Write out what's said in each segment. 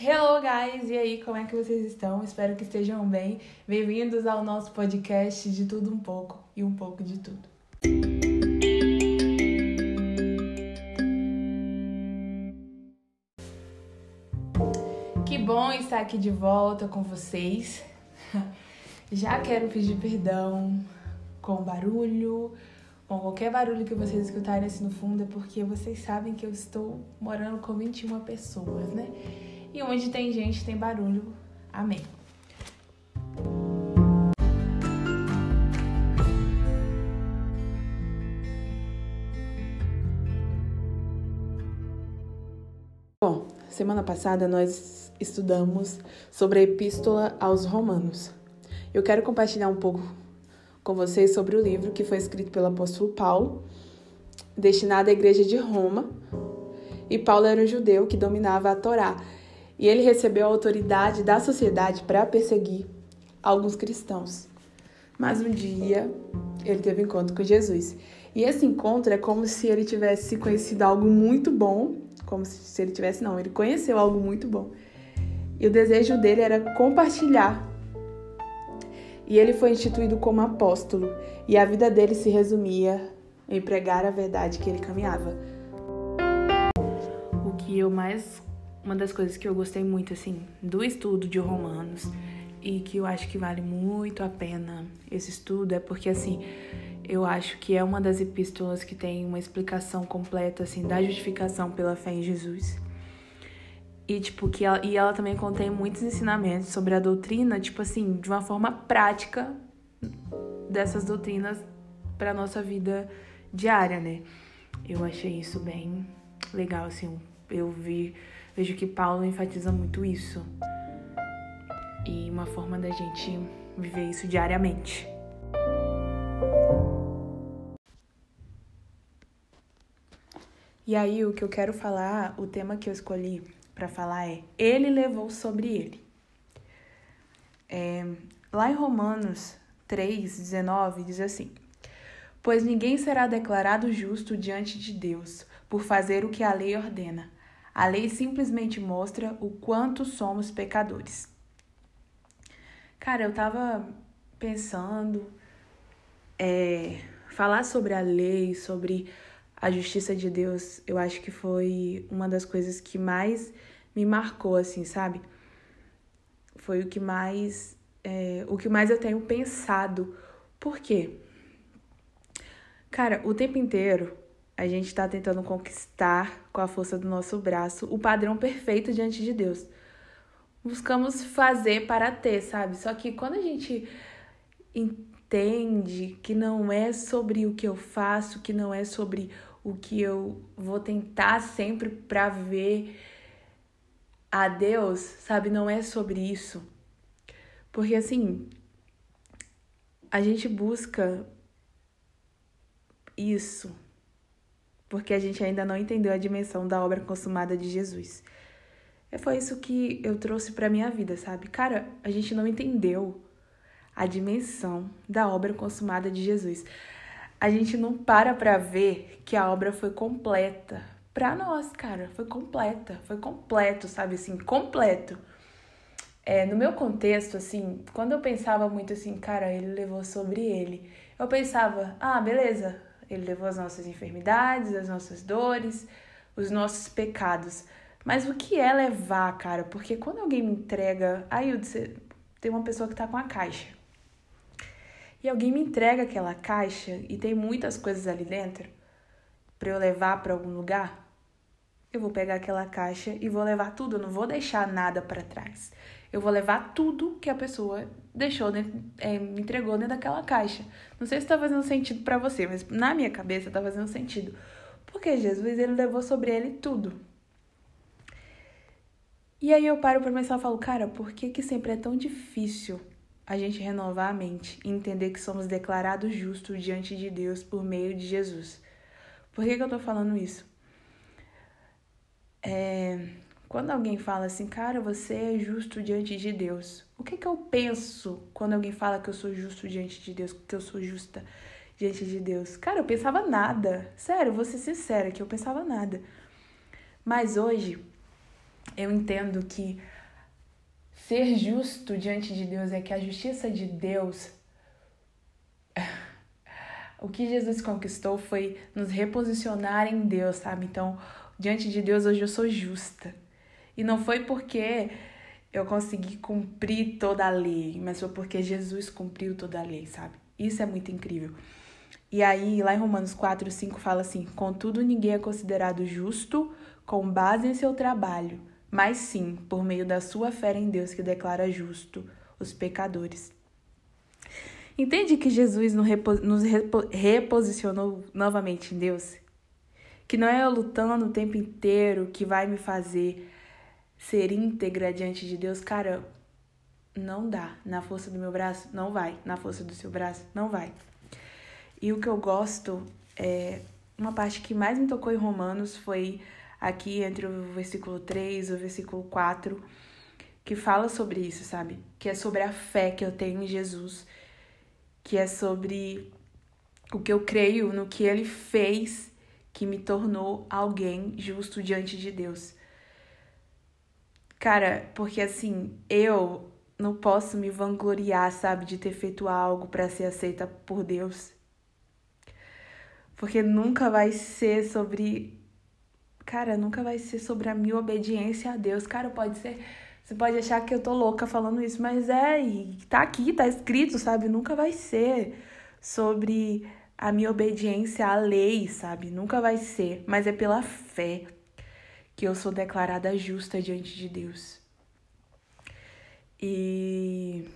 Hello, guys! E aí, como é que vocês estão? Espero que estejam bem. Bem-vindos ao nosso podcast de tudo um pouco e um pouco de tudo. Que bom estar aqui de volta com vocês. Já quero pedir perdão com barulho, com qualquer barulho que vocês escutarem assim no fundo, é porque vocês sabem que eu estou morando com 21 pessoas, né? E onde tem gente, tem barulho. Amém. Bom, semana passada nós estudamos sobre a Epístola aos Romanos. Eu quero compartilhar um pouco com vocês sobre o livro que foi escrito pelo apóstolo Paulo, destinado à igreja de Roma. E Paulo era um judeu que dominava a Torá e ele recebeu a autoridade da sociedade para perseguir alguns cristãos. Mas um dia ele teve um encontro com Jesus. E esse encontro é como se ele tivesse conhecido algo muito bom, como se ele tivesse, não, ele conheceu algo muito bom. E o desejo dele era compartilhar. E ele foi instituído como apóstolo, e a vida dele se resumia em pregar a verdade que ele caminhava. O que eu mais uma das coisas que eu gostei muito, assim, do estudo de Romanos e que eu acho que vale muito a pena esse estudo é porque, assim, eu acho que é uma das epístolas que tem uma explicação completa, assim, da justificação pela fé em Jesus. E, tipo, que ela, e ela também contém muitos ensinamentos sobre a doutrina, tipo assim, de uma forma prática dessas doutrinas para nossa vida diária, né? Eu achei isso bem legal, assim, eu vi Vejo que Paulo enfatiza muito isso. E uma forma da gente viver isso diariamente. E aí, o que eu quero falar, o tema que eu escolhi para falar é: Ele levou sobre ele. É, lá em Romanos 3, 19, diz assim: Pois ninguém será declarado justo diante de Deus por fazer o que a lei ordena a lei simplesmente mostra o quanto somos pecadores. Cara, eu tava pensando é, falar sobre a lei, sobre a justiça de Deus, eu acho que foi uma das coisas que mais me marcou, assim, sabe? Foi o que mais, é, o que mais eu tenho pensado. Por quê? Cara, o tempo inteiro a gente está tentando conquistar com a força do nosso braço o padrão perfeito diante de Deus. Buscamos fazer para ter, sabe? Só que quando a gente entende que não é sobre o que eu faço, que não é sobre o que eu vou tentar sempre para ver a Deus, sabe? Não é sobre isso. Porque assim, a gente busca isso porque a gente ainda não entendeu a dimensão da obra consumada de Jesus. E foi isso que eu trouxe para minha vida, sabe? Cara, a gente não entendeu a dimensão da obra consumada de Jesus. A gente não para para ver que a obra foi completa para nós, cara. Foi completa, foi completo, sabe assim, completo. É, no meu contexto, assim, quando eu pensava muito assim, cara, ele levou sobre ele, eu pensava, ah, beleza, ele levou as nossas enfermidades, as nossas dores, os nossos pecados. Mas o que é levar, cara? Porque quando alguém me entrega. Aí tem uma pessoa que tá com a caixa. E alguém me entrega aquela caixa e tem muitas coisas ali dentro para eu levar para algum lugar. Eu vou pegar aquela caixa e vou levar tudo, eu não vou deixar nada para trás. Eu vou levar tudo que a pessoa deixou é, me entregou dentro daquela caixa. Não sei se está fazendo sentido para você, mas na minha cabeça está fazendo sentido. Porque Jesus ele levou sobre ele tudo. E aí eu paro para pensar e falo, cara, por que, que sempre é tão difícil a gente renovar a mente e entender que somos declarados justos diante de Deus por meio de Jesus? Por que, que eu tô falando isso? É, quando alguém fala assim, cara, você é justo diante de Deus, o que, que eu penso quando alguém fala que eu sou justo diante de Deus, que eu sou justa diante de Deus? Cara, eu pensava nada. Sério, vou ser sincera que eu pensava nada. Mas hoje, eu entendo que ser justo diante de Deus é que a justiça de Deus. O que Jesus conquistou foi nos reposicionar em Deus, sabe? Então, diante de Deus, hoje eu sou justa. E não foi porque eu consegui cumprir toda a lei, mas foi porque Jesus cumpriu toda a lei, sabe? Isso é muito incrível. E aí, lá em Romanos 4, 5 fala assim: Contudo, ninguém é considerado justo com base em seu trabalho mas sim por meio da sua fé em Deus que declara justo os pecadores. Entende que Jesus nos reposicionou novamente em Deus? Que não é eu lutando o tempo inteiro que vai me fazer ser íntegra diante de Deus. Cara, não dá. Na força do meu braço, não vai. Na força do seu braço, não vai. E o que eu gosto é. Uma parte que mais me tocou em Romanos foi aqui entre o versículo 3 e o versículo 4, que fala sobre isso, sabe? Que é sobre a fé que eu tenho em Jesus, que é sobre o que eu creio no que ele fez que me tornou alguém justo diante de Deus. Cara, porque assim, eu não posso me vangloriar, sabe, de ter feito algo para ser aceita por Deus. Porque nunca vai ser sobre cara, nunca vai ser sobre a minha obediência a Deus. Cara, pode ser. Você pode achar que eu tô louca falando isso, mas é, e tá aqui, tá escrito, sabe? Nunca vai ser sobre a minha obediência à lei, sabe? Nunca vai ser, mas é pela fé que eu sou declarada justa diante de Deus. E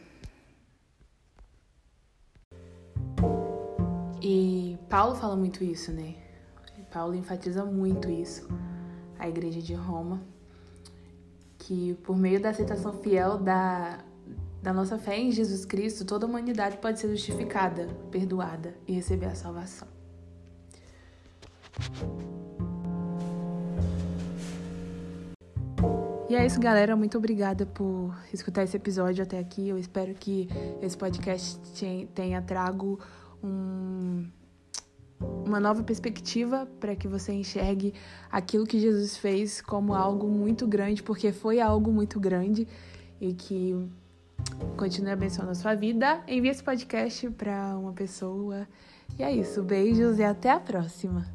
E Paulo fala muito isso, né? Paulo enfatiza muito isso, a igreja de Roma, que por meio da aceitação fiel da, da nossa fé em Jesus Cristo, toda a humanidade pode ser justificada, perdoada e receber a salvação. E é isso, galera. Muito obrigada por escutar esse episódio até aqui. Eu espero que esse podcast tenha trago um uma nova perspectiva para que você enxergue aquilo que Jesus fez como algo muito grande, porque foi algo muito grande e que continue abençoando a sua vida. Envie esse podcast para uma pessoa. E é isso. Beijos e até a próxima.